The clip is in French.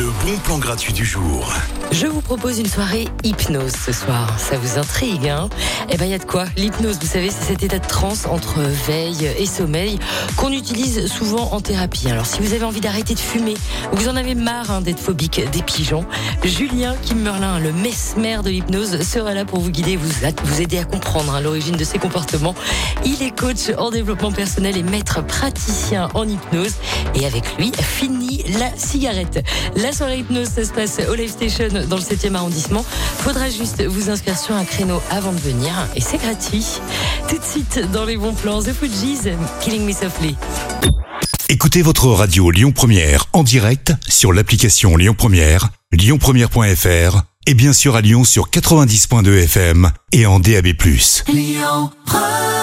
Le bon plan gratuit du jour. Je vous propose une soirée hypnose ce soir. Ça vous intrigue, hein? Eh ben, il y a de quoi. L'hypnose, vous savez, c'est cet état de transe entre veille et sommeil qu'on utilise souvent en thérapie. Alors, si vous avez envie d'arrêter de fumer vous en avez marre hein, d'être phobique des pigeons, Julien Kim Merlin, le mesmer de l'hypnose, sera là pour vous guider, vous, vous aider à comprendre hein, l'origine de ces comportements. Il est coach en développement personnel et maître praticien en hypnose. Et avec lui, fini la cigarette. Soirée hypnose, ça se passe au Live Station dans le 7e arrondissement. Faudra juste vous inscrire sur un créneau avant de venir et c'est gratuit. Tout de suite dans les bons plans, The Fugees, Killing Me Softly. Écoutez votre radio Lyon Première en direct sur l'application Lyon Première, lyonpremière.fr et bien sûr à Lyon sur 90.2 FM et en DAB+. Lyon Première